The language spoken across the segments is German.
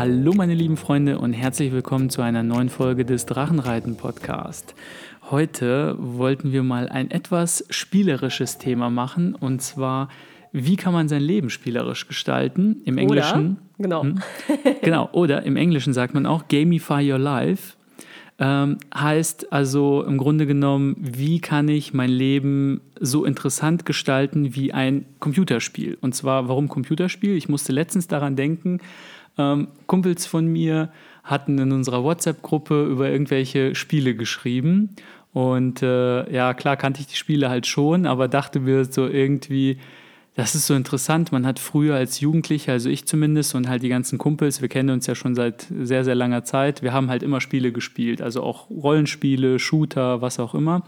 Hallo meine lieben Freunde und herzlich willkommen zu einer neuen Folge des Drachenreiten Podcast. Heute wollten wir mal ein etwas spielerisches Thema machen und zwar wie kann man sein Leben spielerisch gestalten? Im Englischen. Oder, genau. Hm, genau. Oder im Englischen sagt man auch Gamify Your Life. Ähm, heißt also im Grunde genommen, wie kann ich mein Leben so interessant gestalten wie ein Computerspiel? Und zwar, warum Computerspiel? Ich musste letztens daran denken, ähm, Kumpels von mir hatten in unserer WhatsApp-Gruppe über irgendwelche Spiele geschrieben. Und äh, ja, klar kannte ich die Spiele halt schon, aber dachte mir so irgendwie, das ist so interessant. Man hat früher als Jugendlicher, also ich zumindest und halt die ganzen Kumpels, wir kennen uns ja schon seit sehr, sehr langer Zeit, wir haben halt immer Spiele gespielt, also auch Rollenspiele, Shooter, was auch immer.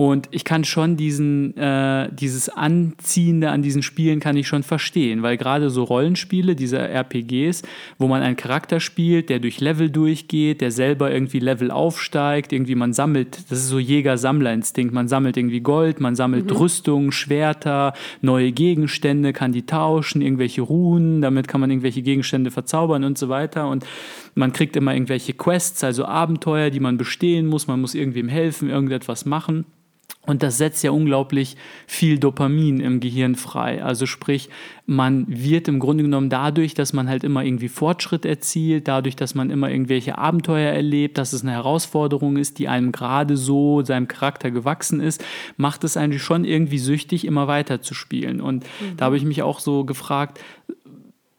Und ich kann schon diesen, äh, dieses Anziehende an diesen Spielen kann ich schon verstehen, weil gerade so Rollenspiele, diese RPGs, wo man einen Charakter spielt, der durch Level durchgeht, der selber irgendwie Level aufsteigt, irgendwie man sammelt, das ist so Jäger-Sammler-Instinkt, man sammelt irgendwie Gold, man sammelt mhm. Rüstung, Schwerter, neue Gegenstände, kann die tauschen, irgendwelche Runen, damit kann man irgendwelche Gegenstände verzaubern und so weiter. Und man kriegt immer irgendwelche Quests, also Abenteuer, die man bestehen muss, man muss irgendwem helfen, irgendetwas machen. Und das setzt ja unglaublich viel Dopamin im Gehirn frei. Also sprich, man wird im Grunde genommen dadurch, dass man halt immer irgendwie Fortschritt erzielt, dadurch, dass man immer irgendwelche Abenteuer erlebt, dass es eine Herausforderung ist, die einem gerade so seinem Charakter gewachsen ist, macht es eigentlich schon irgendwie süchtig, immer weiter zu spielen. Und mhm. da habe ich mich auch so gefragt,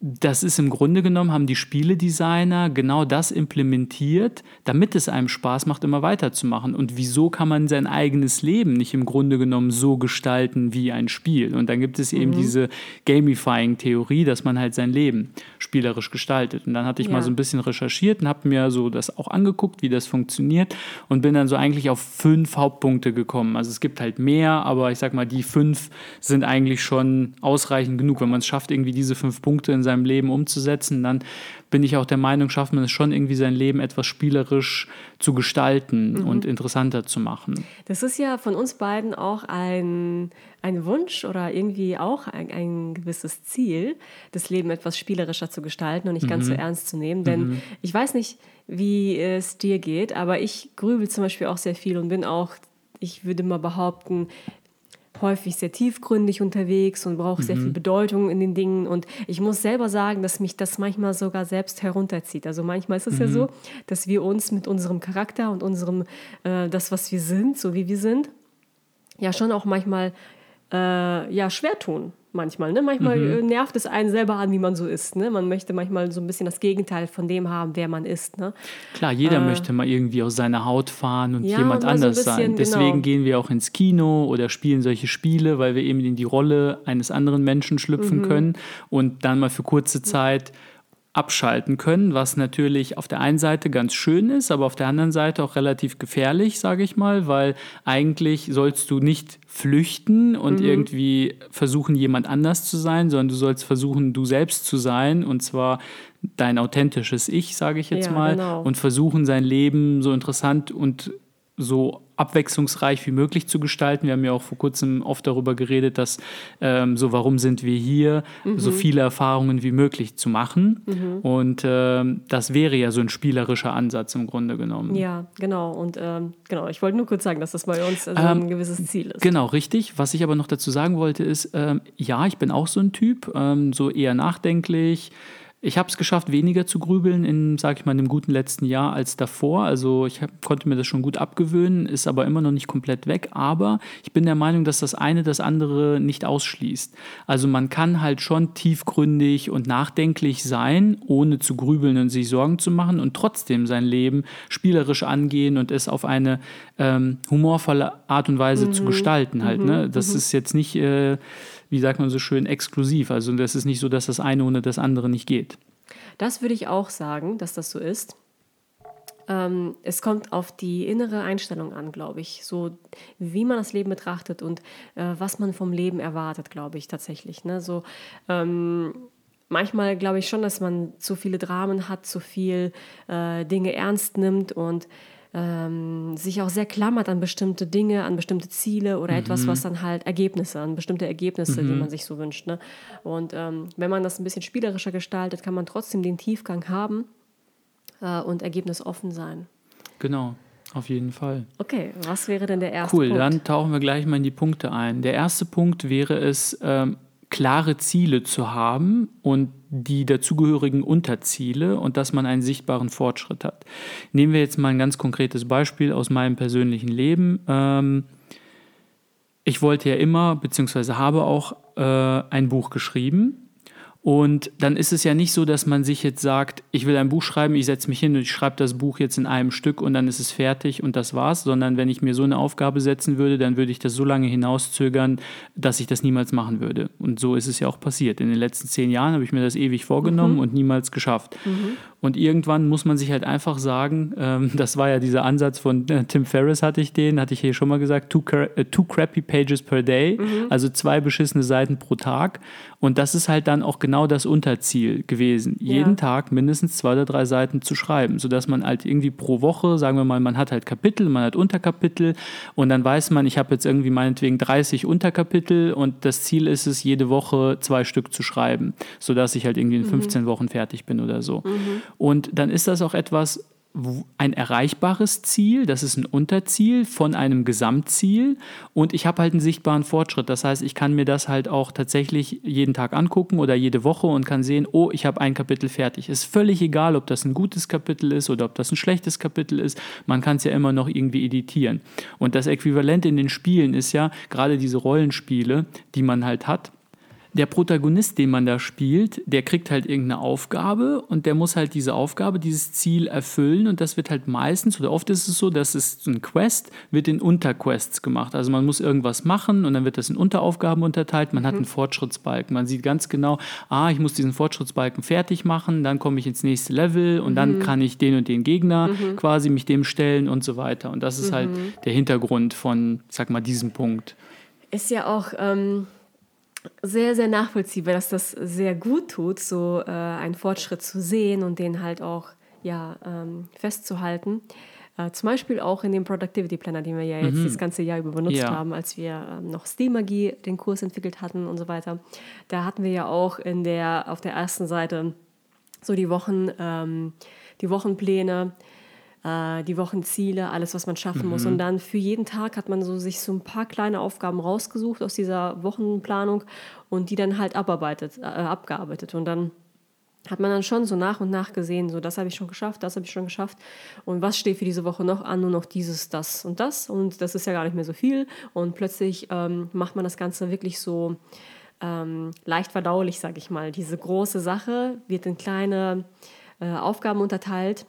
das ist im Grunde genommen, haben die Spieledesigner genau das implementiert, damit es einem Spaß macht, immer weiterzumachen. Und wieso kann man sein eigenes Leben nicht im Grunde genommen so gestalten wie ein Spiel? Und dann gibt es eben mhm. diese Gamifying-Theorie, dass man halt sein Leben spielerisch gestaltet. Und dann hatte ich ja. mal so ein bisschen recherchiert und habe mir so das auch angeguckt, wie das funktioniert und bin dann so eigentlich auf fünf Hauptpunkte gekommen. Also es gibt halt mehr, aber ich sag mal, die fünf sind eigentlich schon ausreichend genug. Wenn man es schafft, irgendwie diese fünf Punkte in seinem Leben umzusetzen, dann bin ich auch der Meinung, schafft man es schon irgendwie sein Leben etwas spielerisch zu gestalten mhm. und interessanter zu machen. Das ist ja von uns beiden auch ein, ein Wunsch oder irgendwie auch ein, ein gewisses Ziel, das Leben etwas spielerischer zu gestalten und nicht ganz so mhm. ernst zu nehmen. Denn mhm. ich weiß nicht, wie es dir geht, aber ich grübel zum Beispiel auch sehr viel und bin auch ich würde mal behaupten, häufig sehr tiefgründig unterwegs und brauche mhm. sehr viel mhm. Bedeutung in den Dingen. Und ich muss selber sagen, dass mich das manchmal sogar selbst herunterzieht. Also manchmal ist es mhm. ja so, dass wir uns mit unserem Charakter und unserem, äh, das, was wir sind, so wie wir sind, ja schon auch manchmal äh, ja, schwer tun manchmal. Ne? Manchmal mhm. Äh, nervt es einen selber an, wie man so ist. Ne? Man möchte manchmal so ein bisschen das Gegenteil von dem haben, wer man ist. Ne? Klar, jeder äh, möchte mal irgendwie aus seiner Haut fahren und ja, jemand anders so bisschen, sein. Deswegen genau. gehen wir auch ins Kino oder spielen solche Spiele, weil wir eben in die Rolle eines anderen Menschen schlüpfen mhm. können und dann mal für kurze Zeit abschalten können, was natürlich auf der einen Seite ganz schön ist, aber auf der anderen Seite auch relativ gefährlich, sage ich mal, weil eigentlich sollst du nicht flüchten und mhm. irgendwie versuchen, jemand anders zu sein, sondern du sollst versuchen, du selbst zu sein und zwar dein authentisches Ich, sage ich jetzt ja, mal, genau. und versuchen, sein Leben so interessant und so abwechslungsreich wie möglich zu gestalten. Wir haben ja auch vor kurzem oft darüber geredet, dass ähm, so, warum sind wir hier, mhm. so viele Erfahrungen wie möglich zu machen. Mhm. Und ähm, das wäre ja so ein spielerischer Ansatz im Grunde genommen. Ja, genau. Und ähm, genau, ich wollte nur kurz sagen, dass das bei uns also ein gewisses Ziel ist. Genau, richtig. Was ich aber noch dazu sagen wollte, ist, ähm, ja, ich bin auch so ein Typ, ähm, so eher nachdenklich ich habe es geschafft, weniger zu grübeln in, sage ich mal, dem guten letzten Jahr als davor. Also ich hab, konnte mir das schon gut abgewöhnen, ist aber immer noch nicht komplett weg. Aber ich bin der Meinung, dass das eine das andere nicht ausschließt. Also man kann halt schon tiefgründig und nachdenklich sein, ohne zu grübeln und sich Sorgen zu machen und trotzdem sein Leben spielerisch angehen und es auf eine ähm, humorvolle Art und Weise mhm. zu gestalten halt. Ne? Mhm. Das mhm. ist jetzt nicht... Äh, wie sagt man so schön, exklusiv. Also das ist nicht so, dass das eine ohne das andere nicht geht. Das würde ich auch sagen, dass das so ist. Ähm, es kommt auf die innere Einstellung an, glaube ich. So wie man das Leben betrachtet und äh, was man vom Leben erwartet, glaube ich tatsächlich. Ne? So, ähm, manchmal glaube ich schon, dass man zu viele Dramen hat, zu viel äh, Dinge ernst nimmt und ähm, sich auch sehr klammert an bestimmte Dinge, an bestimmte Ziele oder mhm. etwas, was dann halt Ergebnisse, an bestimmte Ergebnisse, mhm. die man sich so wünscht. Ne? Und ähm, wenn man das ein bisschen spielerischer gestaltet, kann man trotzdem den Tiefgang haben äh, und ergebnisoffen sein. Genau. Auf jeden Fall. Okay, was wäre denn der erste cool, Punkt? Cool, dann tauchen wir gleich mal in die Punkte ein. Der erste Punkt wäre es, ähm, klare Ziele zu haben und die dazugehörigen Unterziele und dass man einen sichtbaren Fortschritt hat. Nehmen wir jetzt mal ein ganz konkretes Beispiel aus meinem persönlichen Leben. Ähm, ich wollte ja immer, beziehungsweise habe auch äh, ein Buch geschrieben und dann ist es ja nicht so, dass man sich jetzt sagt, ich will ein Buch schreiben, ich setze mich hin und ich schreibe das Buch jetzt in einem Stück und dann ist es fertig und das war's, sondern wenn ich mir so eine Aufgabe setzen würde, dann würde ich das so lange hinauszögern, dass ich das niemals machen würde. Und so ist es ja auch passiert. In den letzten zehn Jahren habe ich mir das ewig vorgenommen mhm. und niemals geschafft. Mhm. Und irgendwann muss man sich halt einfach sagen, ähm, das war ja dieser Ansatz von äh, Tim Ferriss, hatte ich den, hatte ich hier schon mal gesagt, two, äh, two crappy pages per day, mhm. also zwei beschissene Seiten pro Tag. Und das ist halt dann auch genau das Unterziel gewesen, ja. jeden Tag mindestens zwei oder drei Seiten zu schreiben, sodass man halt irgendwie pro Woche, sagen wir mal, man hat halt Kapitel, man hat Unterkapitel und dann weiß man, ich habe jetzt irgendwie meinetwegen 30 Unterkapitel und das Ziel ist es, jede Woche zwei Stück zu schreiben, sodass ich halt irgendwie in 15 mhm. Wochen fertig bin oder so. Mhm. Und dann ist das auch etwas, ein erreichbares Ziel, das ist ein Unterziel von einem Gesamtziel und ich habe halt einen sichtbaren Fortschritt. Das heißt, ich kann mir das halt auch tatsächlich jeden Tag angucken oder jede Woche und kann sehen, oh, ich habe ein Kapitel fertig. Ist völlig egal, ob das ein gutes Kapitel ist oder ob das ein schlechtes Kapitel ist. Man kann es ja immer noch irgendwie editieren. Und das Äquivalent in den Spielen ist ja gerade diese Rollenspiele, die man halt hat der Protagonist, den man da spielt, der kriegt halt irgendeine Aufgabe und der muss halt diese Aufgabe, dieses Ziel erfüllen und das wird halt meistens oder oft ist es so, dass es ein Quest wird in Unterquests gemacht. Also man muss irgendwas machen und dann wird das in Unteraufgaben unterteilt. Man mhm. hat einen Fortschrittsbalken. Man sieht ganz genau, ah, ich muss diesen Fortschrittsbalken fertig machen, dann komme ich ins nächste Level und mhm. dann kann ich den und den Gegner mhm. quasi mich dem stellen und so weiter. Und das ist halt mhm. der Hintergrund von, sag mal, diesem Punkt. Ist ja auch ähm sehr, sehr nachvollziehbar, dass das sehr gut tut, so äh, einen Fortschritt zu sehen und den halt auch ja, ähm, festzuhalten. Äh, zum Beispiel auch in dem Productivity Planner, den wir ja jetzt mhm. das ganze Jahr über benutzt ja. haben, als wir ähm, noch Steamagie den Kurs entwickelt hatten und so weiter. Da hatten wir ja auch in der, auf der ersten Seite so die Wochen, ähm, die Wochenpläne, äh, die Wochenziele, alles, was man schaffen mhm. muss. Und dann für jeden Tag hat man so sich so ein paar kleine Aufgaben rausgesucht aus dieser Wochenplanung und die dann halt abarbeitet, äh, abgearbeitet. Und dann hat man dann schon so nach und nach gesehen, so das habe ich schon geschafft, das habe ich schon geschafft und was steht für diese Woche noch an, nur noch dieses, das und das und das ist ja gar nicht mehr so viel und plötzlich ähm, macht man das Ganze wirklich so ähm, leicht verdaulich, sage ich mal. Diese große Sache wird in kleine äh, Aufgaben unterteilt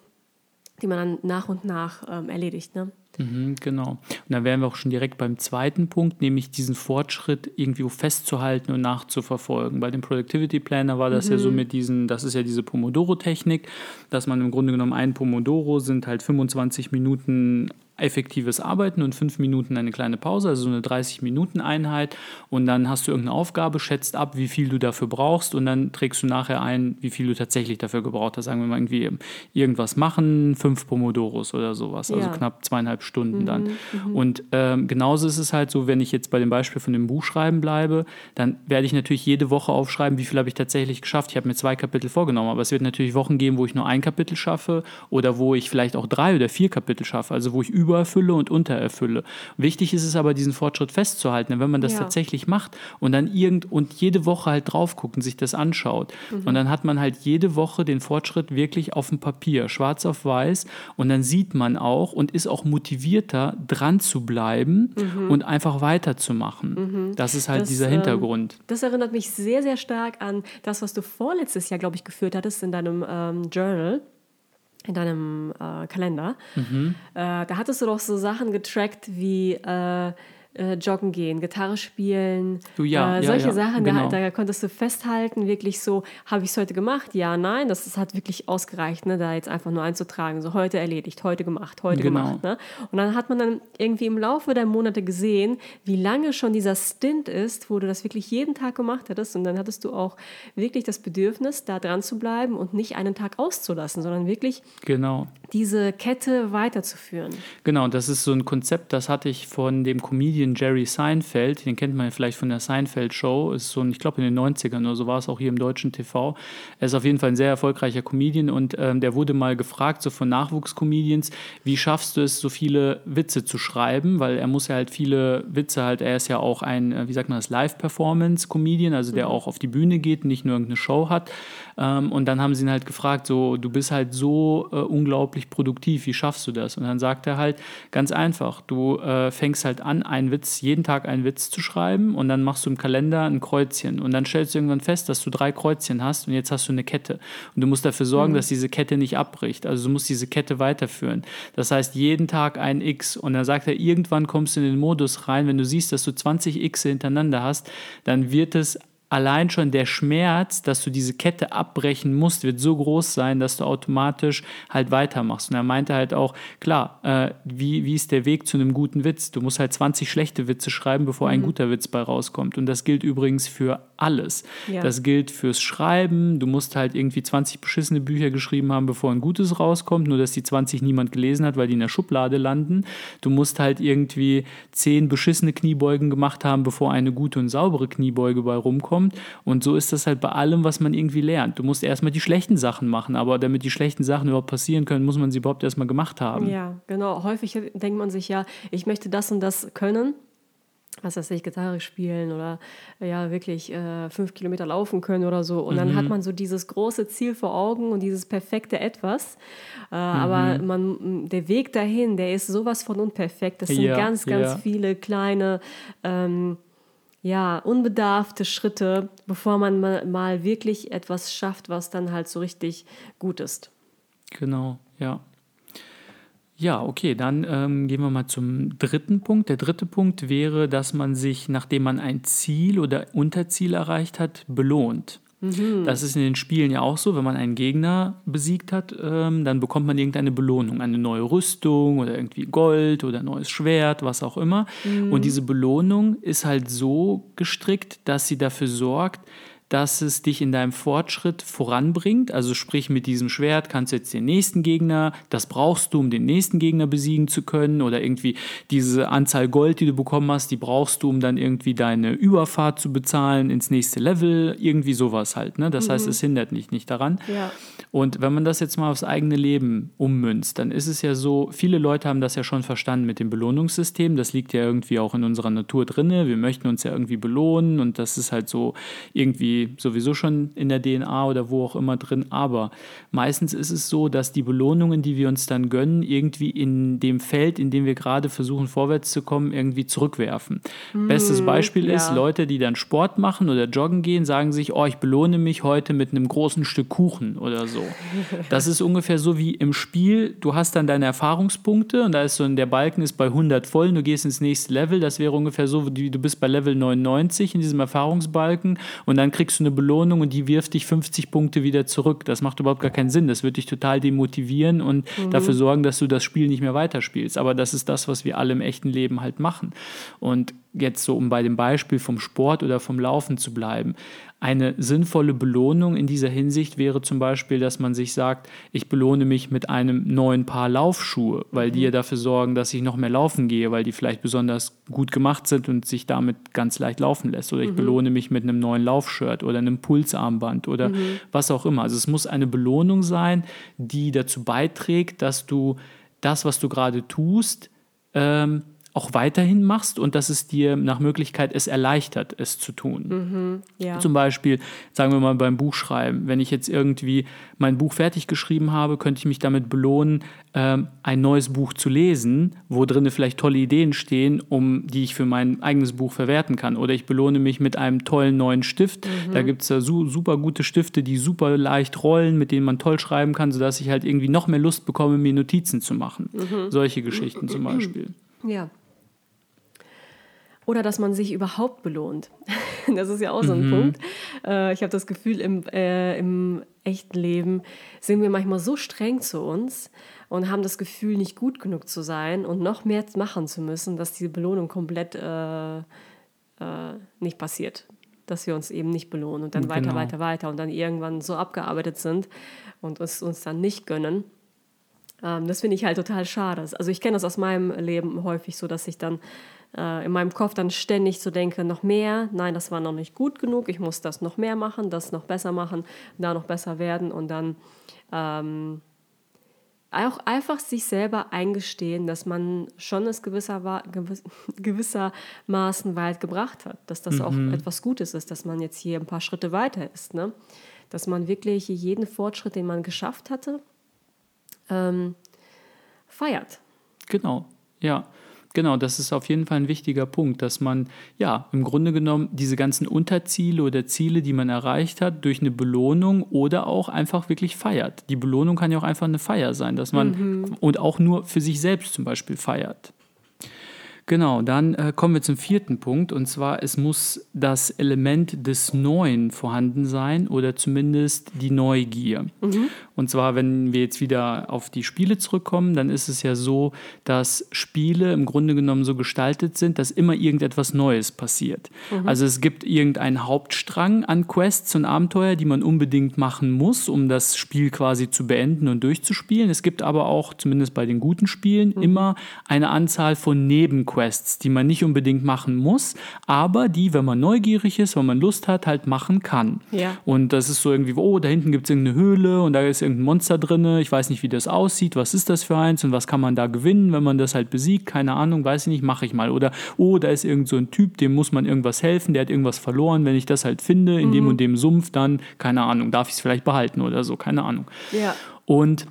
die man dann nach und nach ähm, erledigt. Ne? Mhm, genau. Und dann wären wir auch schon direkt beim zweiten Punkt, nämlich diesen Fortschritt irgendwie festzuhalten und nachzuverfolgen. Bei dem Productivity Planner war das mhm. ja so mhm. mit diesen, das ist ja diese Pomodoro-Technik, dass man im Grunde genommen ein Pomodoro sind halt 25 Minuten effektives Arbeiten und fünf Minuten eine kleine Pause, also so eine 30-Minuten-Einheit. Und dann hast du irgendeine Aufgabe, schätzt ab, wie viel du dafür brauchst und dann trägst du nachher ein, wie viel du tatsächlich dafür gebraucht hast. Sagen wir mal irgendwie irgendwas machen, fünf Pomodoros oder sowas, also ja. knapp zweieinhalb Stunden mhm, dann. Mhm. Und ähm, genauso ist es halt so, wenn ich jetzt bei dem Beispiel von dem Buchschreiben bleibe, dann werde ich natürlich jede Woche aufschreiben, wie viel habe ich tatsächlich geschafft. Ich habe mir zwei Kapitel vorgenommen, aber es wird natürlich Wochen geben, wo ich nur ein Kapitel schaffe oder wo ich vielleicht auch drei oder vier Kapitel schaffe, also wo ich über übererfülle und untererfülle. Wichtig ist es aber, diesen Fortschritt festzuhalten. wenn man das ja. tatsächlich macht und dann irgend und jede Woche halt drauf guckt und sich das anschaut. Mhm. Und dann hat man halt jede Woche den Fortschritt wirklich auf dem Papier, schwarz auf weiß. Und dann sieht man auch und ist auch motivierter, dran zu bleiben mhm. und einfach weiterzumachen. Mhm. Das ist halt das, dieser ähm, Hintergrund. das erinnert mich sehr, sehr stark an das, was du vorletztes Jahr, glaube ich, geführt hattest in deinem ähm, Journal in deinem äh, Kalender. Mhm. Äh, da hattest du doch so Sachen getrackt wie, äh, äh, joggen gehen, Gitarre spielen, Du, ja, äh, ja, solche ja, Sachen, genau. da, da konntest du festhalten, wirklich so, habe ich es heute gemacht? Ja, nein, das, das hat wirklich ausgereicht, ne, da jetzt einfach nur einzutragen, so heute erledigt, heute gemacht, heute Genau. gemacht. Ne? Und dann hat man dann irgendwie im Laufe der Monate gesehen, wie lange schon dieser Stint ist, wo du das wirklich jeden Tag gemacht hattest und dann hattest du auch wirklich das Bedürfnis, da dran zu bleiben und nicht einen Tag auszulassen, sondern wirklich Genau. diese Kette weiterzuführen. Genau, das ist so ein Konzept, das hatte ich von dem Comedian Jerry Seinfeld, den kennt man ja vielleicht von der Seinfeld Show, ist so ein, ich glaube in den 90ern oder so war es auch hier im deutschen TV. Er ist auf jeden Fall ein sehr erfolgreicher Comedian und ähm, der wurde mal gefragt, so von Nachwuchscomedians, wie schaffst du es, so viele Witze zu schreiben, weil er muss ja halt viele Witze halt, er ist ja auch ein, äh, wie sagt man das, Live-Performance-Comedian, also der auch auf die Bühne geht, nicht nur irgendeine Show hat. Ähm, und dann haben sie ihn halt gefragt, so, du bist halt so äh, unglaublich produktiv, wie schaffst du das? Und dann sagt er halt, ganz einfach, du äh, fängst halt an, einen Witz, jeden Tag einen Witz zu schreiben und dann machst du im Kalender ein Kreuzchen und dann stellst du irgendwann fest, dass du drei Kreuzchen hast und jetzt hast du eine Kette. Und du musst dafür sorgen, dass diese Kette nicht abbricht. Also du musst diese Kette weiterführen. Das heißt, jeden Tag ein X und dann sagt er, irgendwann kommst du in den Modus rein, wenn du siehst, dass du 20 X hintereinander hast, dann wird es allein schon der Schmerz, dass du diese Kette abbrechen musst, wird so groß sein, dass du automatisch halt weitermachst. Und er meinte halt auch, klar, äh, wie, wie ist der Weg zu einem guten Witz? Du musst halt 20 schlechte Witze schreiben, bevor ein guter Witz bei rauskommt. Und das gilt übrigens für alles. Ja. Das gilt fürs Schreiben. Du musst halt irgendwie 20 beschissene Bücher geschrieben haben, bevor ein gutes rauskommt, nur dass die 20 niemand gelesen hat, weil die in der Schublade landen. Du musst halt irgendwie 10 beschissene Kniebeugen gemacht haben, bevor eine gute und saubere Kniebeuge bei rumkommt. Und so ist das halt bei allem, was man irgendwie lernt. Du musst erstmal die schlechten Sachen machen, aber damit die schlechten Sachen überhaupt passieren können, muss man sie überhaupt erstmal gemacht haben. Ja, genau. Häufig denkt man sich ja, ich möchte das und das können. Was weiß ich, Gitarre spielen oder ja, wirklich äh, fünf Kilometer laufen können oder so. Und dann hat man so dieses große Ziel vor Augen und dieses perfekte Etwas. Äh, Aber man, der Weg dahin, der ist sowas von unperfekt. Das sind Ja, ganz, ganz ja. viele kleine, ähm, ja, unbedarfte Schritte, bevor man mal, wirklich etwas schafft, was dann halt so richtig gut ist. Genau, ja. Ja, okay, dann ähm, gehen wir mal zum dritten Punkt. Der dritte Punkt wäre, dass man sich, nachdem man ein Ziel oder Unterziel erreicht hat, belohnt. Das ist in den Spielen ja auch so, wenn man einen Gegner besiegt hat, ähm, dann bekommt man irgendeine Belohnung, eine neue Rüstung oder irgendwie Gold oder ein neues Schwert, was auch immer. Und diese Belohnung ist halt so gestrickt, dass sie dafür sorgt, dass es dich in deinem Fortschritt voranbringt. Also sprich, mit diesem Schwert kannst du jetzt den nächsten Gegner, das brauchst du, um den nächsten Gegner besiegen zu können. Oder irgendwie diese Anzahl Gold, die du bekommen hast, die brauchst du, um dann irgendwie deine Überfahrt zu bezahlen ins nächste Level. Irgendwie sowas halt. Ne? Das heißt, es hindert dich nicht daran. Ja. Und wenn man das jetzt mal aufs eigene Leben ummünzt, dann ist es ja so, viele Leute haben das ja schon verstanden mit dem Belohnungssystem. Das liegt ja irgendwie auch in unserer Natur drinne. Wir möchten uns ja irgendwie belohnen und das ist halt so irgendwie sowieso schon in der DNA oder wo auch immer drin. Aber meistens ist es so, dass die Belohnungen, die wir uns dann gönnen, irgendwie in dem Feld, in dem wir gerade versuchen vorwärts zu kommen, irgendwie zurückwerfen. Bestes Beispiel ist, ja. Leute, die dann Sport machen oder joggen gehen, sagen sich, oh, ich belohne mich heute mit einem großen Stück Kuchen oder so. Das ist ungefähr so wie im Spiel, du hast dann deine Erfahrungspunkte und da ist so, der Balken ist bei 100 voll und du gehst ins nächste Level. Das wäre ungefähr so, wie du bist bei Level 99 in diesem Erfahrungsbalken und dann kriegst du eine Belohnung und die wirft dich 50 Punkte wieder zurück. Das macht überhaupt gar keinen Sinn. Das wird dich total demotivieren und dafür sorgen, dass du das Spiel nicht mehr weiterspielst. Aber das ist das, was wir alle im echten Leben halt machen. Und jetzt so, um bei dem Beispiel vom Sport oder vom Laufen zu bleiben. Eine sinnvolle Belohnung in dieser Hinsicht wäre zum Beispiel, dass man sich sagt, ich belohne mich mit einem neuen Paar Laufschuhe, weil die ja dafür sorgen, dass ich noch mehr laufen gehe, weil die vielleicht besonders gut gemacht sind und sich damit ganz leicht laufen lässt. Oder ich belohne mich mit einem neuen Laufshirt oder einem Pulsarmband oder was auch immer. Also es muss eine Belohnung sein, die dazu beiträgt, dass du das, was du gerade tust, ähm, auch weiterhin machst und dass es dir nach Möglichkeit es erleichtert, es zu tun. Ja. Zum Beispiel, sagen wir mal beim Buchschreiben, wenn ich jetzt irgendwie mein Buch fertig geschrieben habe, könnte ich mich damit belohnen, ähm, ein neues Buch zu lesen, wo drin vielleicht tolle Ideen stehen, um die ich für mein eigenes Buch verwerten kann. Oder ich belohne mich mit einem tollen neuen Stift. Da gibt es ja su super gute Stifte, die super leicht rollen, mit denen man toll schreiben kann, sodass ich halt irgendwie noch mehr Lust bekomme, mir Notizen zu machen. Solche Geschichten zum Beispiel. Ja. Oder dass man sich überhaupt belohnt. Das ist ja auch so ein mhm. Punkt. Äh, ich habe das Gefühl, im, äh, im echten Leben sind wir manchmal so streng zu uns und haben das Gefühl, nicht gut genug zu sein und noch mehr machen zu müssen, dass diese Belohnung komplett äh, äh nicht passiert. Dass wir uns eben nicht belohnen und dann genau. weiter, weiter, weiter und dann irgendwann so abgearbeitet sind und es uns dann nicht gönnen. Ähm, das finde ich halt total schade. Also ich kenne das aus meinem Leben häufig so, dass ich dann äh, in meinem Kopf dann ständig so denke, noch mehr, nein, das war noch nicht gut genug, ich muss das noch mehr machen, das noch besser machen, da noch besser werden und dann ähm, auch einfach sich selber eingestehen, dass man schon es gewisser, gewissermaßen weit gebracht hat, dass das mhm. auch etwas Gutes ist, dass man jetzt hier ein paar Schritte weiter ist, ne? dass man wirklich jeden Fortschritt, den man geschafft hatte, ähm, feiert. Genau, ja. Genau, das ist auf jeden Fall ein wichtiger Punkt, dass man ja im Grunde genommen diese ganzen Unterziele oder Ziele, die man erreicht hat, durch eine Belohnung oder auch einfach wirklich feiert. Die Belohnung kann ja auch einfach eine Feier sein, dass man mhm. und auch nur für sich selbst zum Beispiel feiert. Genau, dann äh, kommen wir zum vierten Punkt und zwar es muss das Element des Neuen vorhanden sein oder zumindest die Neugier. Mhm. Und zwar, wenn wir jetzt wieder auf die Spiele zurückkommen, dann ist es ja so, dass Spiele im Grunde genommen so gestaltet sind, dass immer irgendetwas Neues passiert. Mhm. Also es gibt irgendeinen Hauptstrang an Quests und Abenteuer, die man unbedingt machen muss, um das Spiel quasi zu beenden und durchzuspielen. Es gibt aber auch, zumindest bei den guten Spielen, mhm. immer eine Anzahl von Nebenquests, die man nicht unbedingt machen muss, aber die, wenn man neugierig ist, wenn man Lust hat, halt machen kann. Ja. Und das ist so irgendwie, oh, da hinten gibt es irgendeine Höhle und da ist irgendein Monster drin, ich weiß nicht, wie das aussieht, was ist das für eins und was kann man da gewinnen, wenn man das halt besiegt, keine Ahnung, weiß ich nicht, mache ich mal. Oder, oh, da ist irgend so ein Typ, dem muss man irgendwas helfen, der hat irgendwas verloren, wenn ich das halt finde, in mhm. dem und dem Sumpf, dann, keine Ahnung, darf ich es vielleicht behalten oder so, keine Ahnung. Ja. Und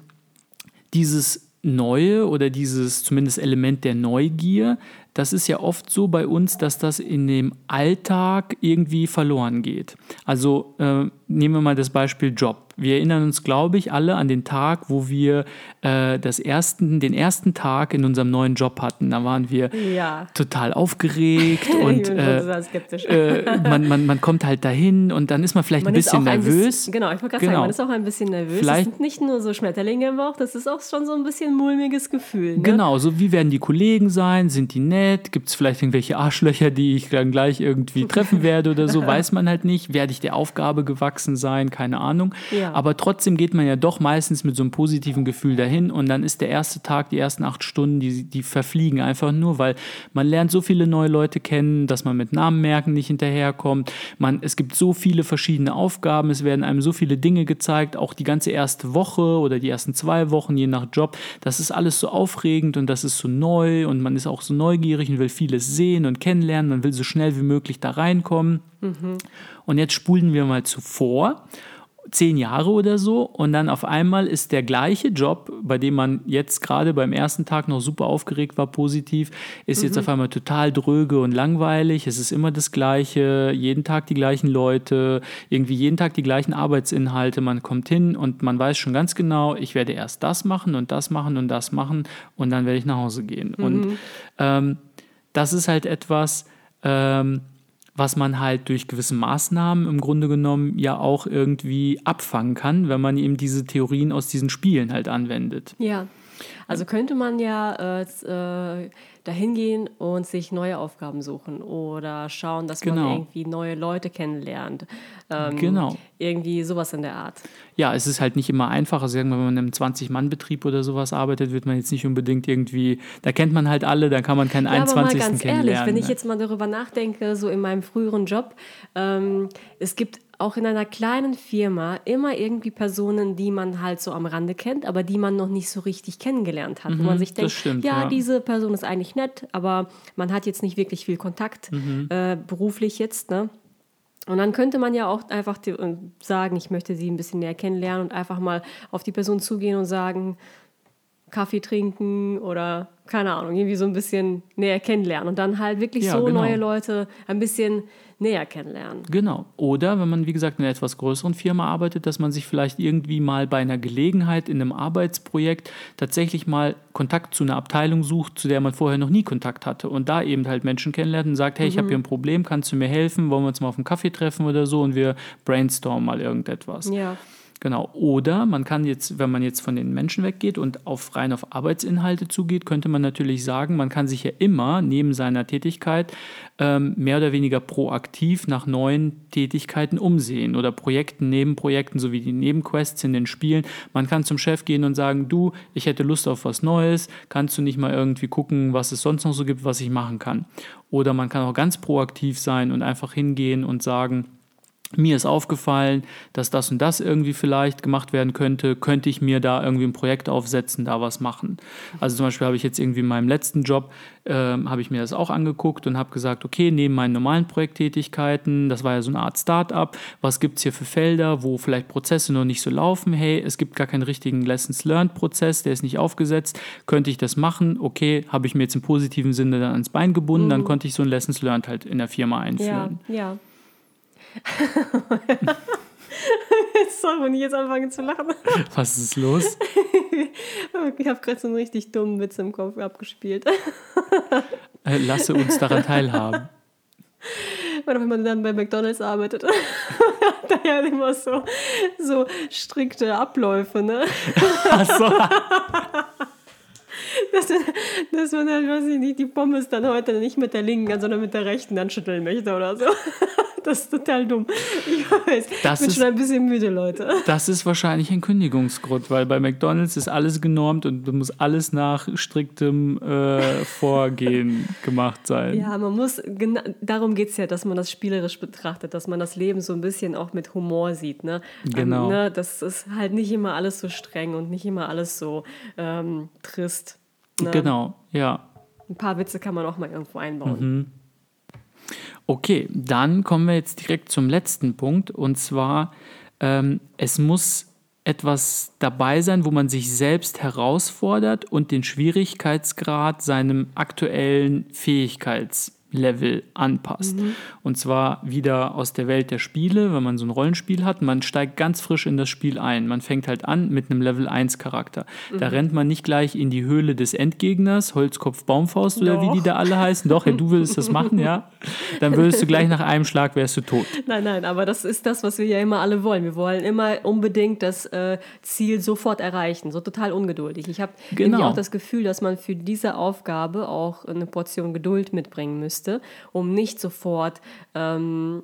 dieses Neue oder dieses zumindest Element der Neugier, das ist ja oft so bei uns, dass das in dem Alltag irgendwie verloren geht. Also äh, nehmen wir mal das Beispiel Job. Wir erinnern uns, glaube ich, alle an den Tag, wo wir äh, das ersten, den ersten Tag in unserem neuen Job hatten. Da waren wir ja. total aufgeregt und äh, äh, man, man, man kommt halt dahin und dann ist man vielleicht man ein bisschen nervös. Ein genau, ich wollte gerade genau. sagen, man ist auch ein bisschen nervös. Vielleicht, das sind nicht nur so Schmetterlinge im Bauch, das ist auch schon so ein bisschen mulmiges Gefühl. Ne? Genau, so wie werden die Kollegen sein? Sind die nett? Gibt es vielleicht irgendwelche Arschlöcher, die ich dann gleich irgendwie treffen werde oder so? Weiß man halt nicht. Werde ich der Aufgabe gewachsen sein? Keine Ahnung. Ja. Aber trotzdem geht man ja doch meistens mit so einem positiven Gefühl dahin und dann ist der erste Tag, die ersten acht Stunden, die, die verfliegen einfach nur, weil man lernt so viele neue Leute kennen, dass man mit Namen merken nicht hinterherkommt. Man, es gibt so viele verschiedene Aufgaben, es werden einem so viele Dinge gezeigt, auch die ganze erste Woche oder die ersten zwei Wochen, je nach Job. Das ist alles so aufregend und das ist so neu und man ist auch so neugierig und will vieles sehen und kennenlernen. Man will so schnell wie möglich da reinkommen. Mhm. Und jetzt spulen wir mal zuvor zehn Jahre oder so und dann auf einmal ist der gleiche Job, bei dem man jetzt gerade beim ersten Tag noch super aufgeregt war, positiv, ist mhm. jetzt auf einmal total dröge und langweilig. Es ist immer das Gleiche, jeden Tag die gleichen Leute, irgendwie jeden Tag die gleichen Arbeitsinhalte. Man kommt hin und man weiß schon ganz genau, ich werde erst das machen und das machen und das machen und dann werde ich nach Hause gehen. Mhm. Und ähm, das ist halt etwas, ähm, was man halt durch gewisse Maßnahmen im Grunde genommen ja auch irgendwie abfangen kann, wenn man eben diese Theorien aus diesen Spielen halt anwendet. Ja, also könnte man ja äh, äh dahin gehen und sich neue Aufgaben suchen oder schauen, dass genau. man irgendwie neue Leute kennenlernt. Ähm, genau. Irgendwie sowas in der Art. Ja, es ist halt nicht immer einfach. Also wenn man in einem 20-Mann-Betrieb oder sowas arbeitet, wird man jetzt nicht unbedingt irgendwie, da kennt man halt alle, da kann man keinen ja, 21. Aber mal ganz ehrlich, wenn ich ne? jetzt mal darüber nachdenke, so in meinem früheren Job, ähm, es gibt auch in einer kleinen Firma immer irgendwie Personen, die man halt so am Rande kennt, aber die man noch nicht so richtig kennengelernt hat. Mhm, wo man sich denkt, stimmt, ja, ja, diese Person ist eigentlich nett, aber man hat jetzt nicht wirklich viel Kontakt, mhm. äh, beruflich jetzt, ne? Und dann könnte man ja auch einfach sagen, ich möchte sie ein bisschen näher kennenlernen und einfach mal auf die Person zugehen und sagen, Kaffee trinken oder keine Ahnung, irgendwie so ein bisschen näher kennenlernen und dann halt wirklich Ja, so genau. neue Leute ein bisschen näher kennenlernen. Genau. Oder wenn man, wie gesagt, in einer etwas größeren Firma arbeitet, dass man sich vielleicht irgendwie mal bei einer Gelegenheit in einem Arbeitsprojekt tatsächlich mal Kontakt zu einer Abteilung sucht, zu der man vorher noch nie Kontakt hatte und da eben halt Menschen kennenlernt und sagt, hey, ich habe hier ein Problem, kannst du mir helfen, wollen wir uns mal auf einen Kaffee treffen oder so und wir brainstormen mal irgendetwas. Ja. Genau. Oder man kann jetzt, wenn man jetzt von den Menschen weggeht und auf rein auf Arbeitsinhalte zugeht, könnte man natürlich sagen, man kann sich ja immer neben seiner Tätigkeit ähm, mehr oder weniger proaktiv nach neuen Tätigkeiten umsehen oder Projekten, Nebenprojekten sowie die Nebenquests in den Spielen. Man kann zum Chef gehen und sagen, du, ich hätte Lust auf was Neues, kannst du nicht mal irgendwie gucken, was es sonst noch so gibt, was ich machen kann. Oder man kann auch ganz proaktiv sein und einfach hingehen und sagen, mir ist aufgefallen, dass das und das irgendwie vielleicht gemacht werden könnte, könnte ich mir da irgendwie ein Projekt aufsetzen, da was machen. Also zum Beispiel habe ich jetzt irgendwie in meinem letzten Job, ähm, habe ich mir das auch angeguckt und habe gesagt, okay, neben meinen normalen Projekttätigkeiten, das war ja so eine Art Start-up, was gibt es hier für Felder, wo vielleicht Prozesse noch nicht so laufen, hey, es gibt gar keinen richtigen Lessons-Learned-Prozess, der ist nicht aufgesetzt, könnte ich das machen, okay, habe ich mir jetzt im positiven Sinne dann ans Bein gebunden, dann konnte ich so ein Lessons-Learned halt in der Firma Ja, einführen. ja. Sorry, wenn ich jetzt anfange zu lachen. Was ist los? Ich habe gerade so einen richtig dummen Witz im Kopf abgespielt. Äh, lasse uns daran teilhaben. Oder wenn man dann bei McDonalds arbeitet, da ja immer so, so strikte Abläufe, ne? Achso, Dass, dass man halt, weiß ich nicht, die Pommes dann heute nicht mit der linken, sondern mit der rechten dann schütteln möchte oder so. Das ist total dumm. Ich weiß, Das ich bin ist- schon ein bisschen müde, Leute. das ist wahrscheinlich ein Kündigungsgrund, weil bei McDonalds ist alles genormt und muss alles nach striktem äh, Vorgehen gemacht sein. Ja, man muss, gena- darum geht es ja, dass man das spielerisch betrachtet, dass man das Leben so ein bisschen auch mit Humor sieht. Ne? Genau. Ähm, ne? Das ist halt nicht immer alles so streng und nicht immer alles so ähm, trist. Ne? Genau, ja. Ein paar Witze kann man auch mal irgendwo einbauen. Okay, dann kommen wir jetzt direkt zum letzten Punkt und zwar, ähm, es muss etwas dabei sein, wo man sich selbst herausfordert und den Schwierigkeitsgrad seinem aktuellen Fähigkeitslevel anpasst. Und zwar wieder aus der Welt der Spiele, wenn man so ein Rollenspiel hat, man steigt ganz frisch in das Spiel ein. Man fängt halt an mit einem Level 1 Charakter. Da rennt man nicht gleich in die Höhle des Endgegners, Holzkopf, Baumfaust oder wie die da alle heißen. Doch, ja, du würdest das machen, ja. Dann würdest du gleich nach einem Schlag wärst du tot. Nein, nein, aber das ist das, was wir ja immer alle wollen. Wir wollen immer unbedingt das äh, Ziel sofort erreichen, so total ungeduldig. Ich habe Genau. irgendwie auch das Gefühl, dass man für diese Aufgabe auch eine Portion Geduld mitbringen müsste, um nicht sofort ähm,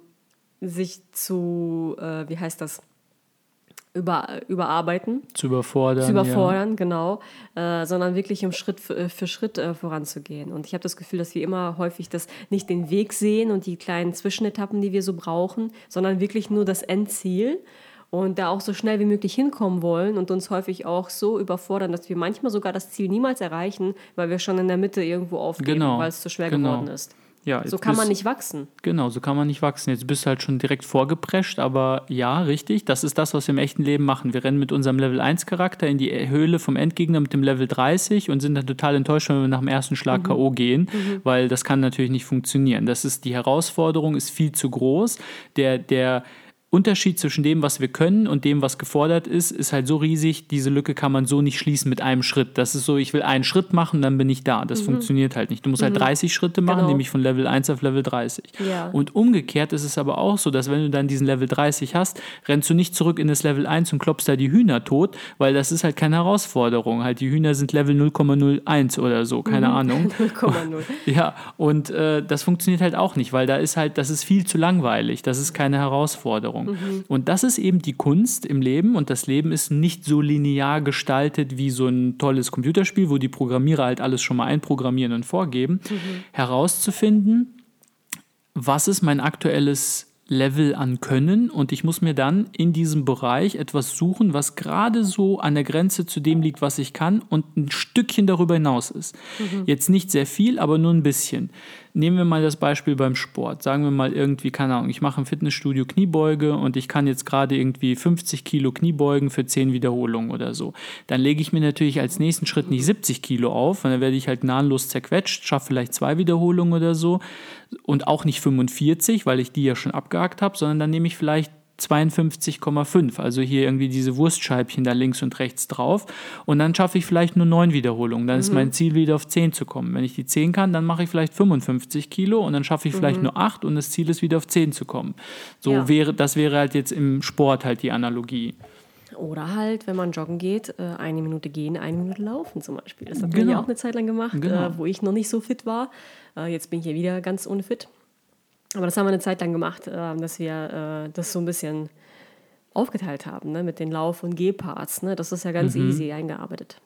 sich zu, äh, wie heißt das, über, überarbeiten, Zu überfordern. zu überfordern, genau, äh, sondern wirklich um Schritt für, für Schritt äh, voranzugehen. Und ich habe das Gefühl, dass wir immer häufig das nicht den Weg sehen und die kleinen Zwischenetappen, die wir so brauchen, sondern wirklich nur das Endziel und da auch so schnell wie möglich hinkommen wollen und uns häufig auch so überfordern, dass wir manchmal sogar das Ziel niemals erreichen, weil wir schon in der Mitte irgendwo aufgeben, Genau, weil es zu schwer genau. geworden ist. Ja, So kann man bist- nicht wachsen. Genau, so kann man nicht wachsen. Jetzt bist du halt schon direkt vorgeprescht, aber ja, richtig, das ist das, was wir im echten Leben machen. Wir rennen mit unserem Level 1 Charakter in die Höhle vom Endgegner mit dem Level 30 und sind dann total enttäuscht, wenn wir nach dem ersten Schlag K.O. gehen, weil das kann natürlich nicht funktionieren. Das ist, die Herausforderung ist viel zu groß. Der, der Unterschied zwischen dem, was wir können und dem, was gefordert ist, ist halt so riesig, diese Lücke kann man so nicht schließen mit einem Schritt. Das ist so, ich will einen Schritt machen, dann bin ich da. Das funktioniert halt nicht. Du musst halt 30 Schritte machen, Genau. nämlich von Level 1 auf Level 30. Ja. Und umgekehrt ist es aber auch so, dass wenn du dann diesen Level 30 hast, rennst du nicht zurück in das Level 1 und klopfst da die Hühner tot, weil das ist halt keine Herausforderung. Halt die Hühner sind Level 0,01 oder so, keine Ahnung. 0,0. Ja, und äh, das funktioniert halt auch nicht, weil da ist halt, das ist viel zu langweilig, das ist keine Herausforderung. Und das ist eben die Kunst im Leben und das Leben ist nicht so linear gestaltet wie so ein tolles Computerspiel, wo die Programmierer halt alles schon mal einprogrammieren und vorgeben, herauszufinden, was ist mein aktuelles Level an Können und ich muss mir dann in diesem Bereich etwas suchen, was gerade so an der Grenze zu dem liegt, was ich kann und ein Stückchen darüber hinaus ist. Jetzt nicht sehr viel, aber nur ein bisschen. nehmen wir mal das Beispiel beim Sport. Sagen wir mal irgendwie, keine Ahnung, ich mache im Fitnessstudio Kniebeuge und ich kann jetzt gerade irgendwie 50 Kilo Kniebeugen für 10 Wiederholungen oder so. Dann lege ich mir natürlich als nächsten Schritt nicht 70 Kilo auf, und dann werde ich halt gnadenlos zerquetscht, schaffe vielleicht zwei Wiederholungen oder so und auch nicht 45, weil ich die ja schon abgehakt habe, sondern dann nehme ich vielleicht 52,5. Also hier irgendwie diese Wurstscheibchen da links und rechts drauf. Und dann schaffe ich vielleicht nur neun Wiederholungen. Dann mhm. ist mein Ziel wieder auf 10 zu kommen. Wenn ich die 10 kann, dann mache ich vielleicht 55 Kilo und dann schaffe ich mhm. vielleicht nur 8 und das Ziel ist wieder auf 10 zu kommen. So ja. wäre, das wäre halt jetzt im Sport halt die Analogie. Oder halt, wenn man joggen geht, äh, eine Minute gehen, eine Minute laufen zum Beispiel. Das habe genau. ich auch eine Zeit lang gemacht, genau. Äh, wo ich noch nicht so fit war. Äh, jetzt bin ich ja wieder ganz unfit. Aber das haben wir eine Zeit lang gemacht, äh, dass wir äh, das so ein bisschen aufgeteilt haben ne, mit den Lauf- und Gehparts. Ne? Das ist ja ganz mhm. easy eingearbeitet.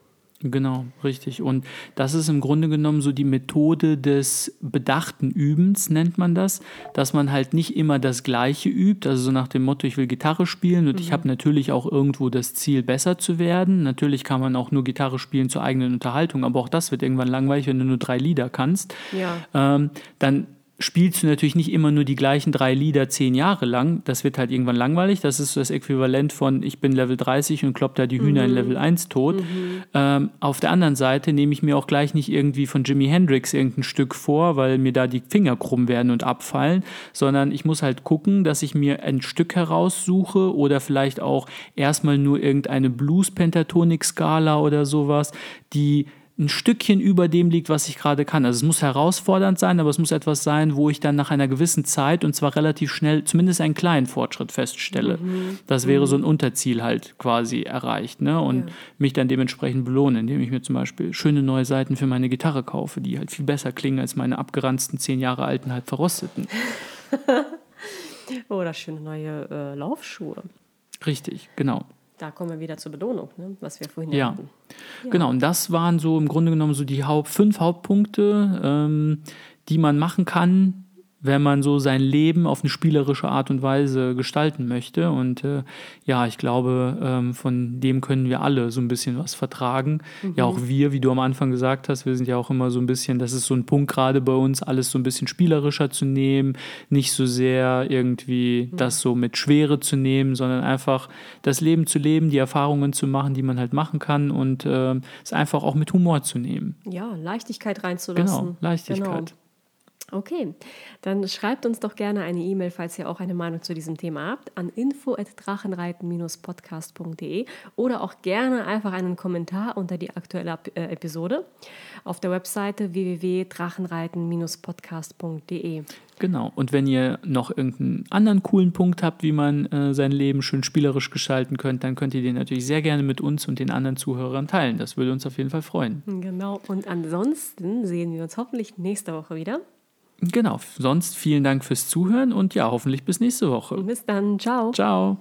Genau, richtig. Und das ist im Grunde genommen so die Methode des bedachten Übens, nennt man das, dass man halt nicht immer das Gleiche übt, also so nach dem Motto, ich will Gitarre spielen und mhm. ich habe natürlich auch irgendwo das Ziel, besser zu werden. Natürlich kann man auch nur Gitarre spielen zur eigenen Unterhaltung, aber auch das wird irgendwann langweilig, wenn du nur drei Lieder kannst. Ja. Ähm, dann spielst du natürlich nicht immer nur die gleichen drei Lieder zehn Jahre lang. Das wird halt irgendwann langweilig. Das ist das Äquivalent von ich bin Level 30 und klopp da die Hühner mhm. in Level 1 tot. Mhm. Ähm, auf der anderen Seite nehme ich mir auch gleich nicht irgendwie von Jimi Hendrix irgendein Stück vor, weil mir da die Finger krumm werden und abfallen, sondern ich muss halt gucken, dass ich mir ein Stück heraussuche oder vielleicht auch erstmal nur irgendeine Blues-Pentatonik-Skala oder sowas, die ein Stückchen über dem liegt, was ich gerade kann. Also es muss herausfordernd sein, aber es muss etwas sein, wo ich dann nach einer gewissen Zeit und zwar relativ schnell zumindest einen kleinen Fortschritt feststelle. Mhm. Das wäre mhm. so ein Unterziel halt quasi erreicht. Ne? Und ja. mich dann dementsprechend belohne, indem ich mir zum Beispiel schöne neue Seiten für meine Gitarre kaufe, die halt viel besser klingen als meine abgeranzten zehn Jahre alten, halt verrosteten. Oder schöne neue äh, Laufschuhe. Richtig, genau da kommen wir wieder zur Belohnung, ne? was wir vorhin ja. hatten. Ja, genau. Und das waren so im Grunde genommen so die Haupt, fünf Hauptpunkte, ähm, die man machen kann, wenn man so sein Leben auf eine spielerische Art und Weise gestalten möchte. Und äh, ja, ich glaube, ähm, von dem können wir alle so ein bisschen was vertragen. Mhm. Ja, auch wir, wie du am Anfang gesagt hast, wir sind ja auch immer so ein bisschen, das ist so ein Punkt gerade bei uns, alles so ein bisschen spielerischer zu nehmen, nicht so sehr irgendwie mhm. das so mit Schwere zu nehmen, sondern einfach das Leben zu leben, die Erfahrungen zu machen, die man halt machen kann und äh, es einfach auch mit Humor zu nehmen. Ja, Leichtigkeit reinzulassen. Genau, Leichtigkeit. Genau. Okay, dann schreibt uns doch gerne eine E-Mail, falls ihr auch eine Meinung zu diesem Thema habt, an info@drachenreiten-podcast.de oder auch gerne einfach einen Kommentar unter die aktuelle äh, Episode auf der Webseite www.drachenreiten-podcast.de. Genau. Und wenn ihr noch irgendeinen anderen coolen Punkt habt, wie man äh, sein Leben schön spielerisch gestalten könnte, dann könnt ihr den natürlich sehr gerne mit uns und den anderen Zuhörern teilen. Das würde uns auf jeden Fall freuen. Genau. Und ansonsten sehen wir uns hoffentlich nächste Woche wieder. Genau, sonst vielen Dank fürs Zuhören und ja, hoffentlich bis nächste Woche. Bis dann, ciao. Ciao.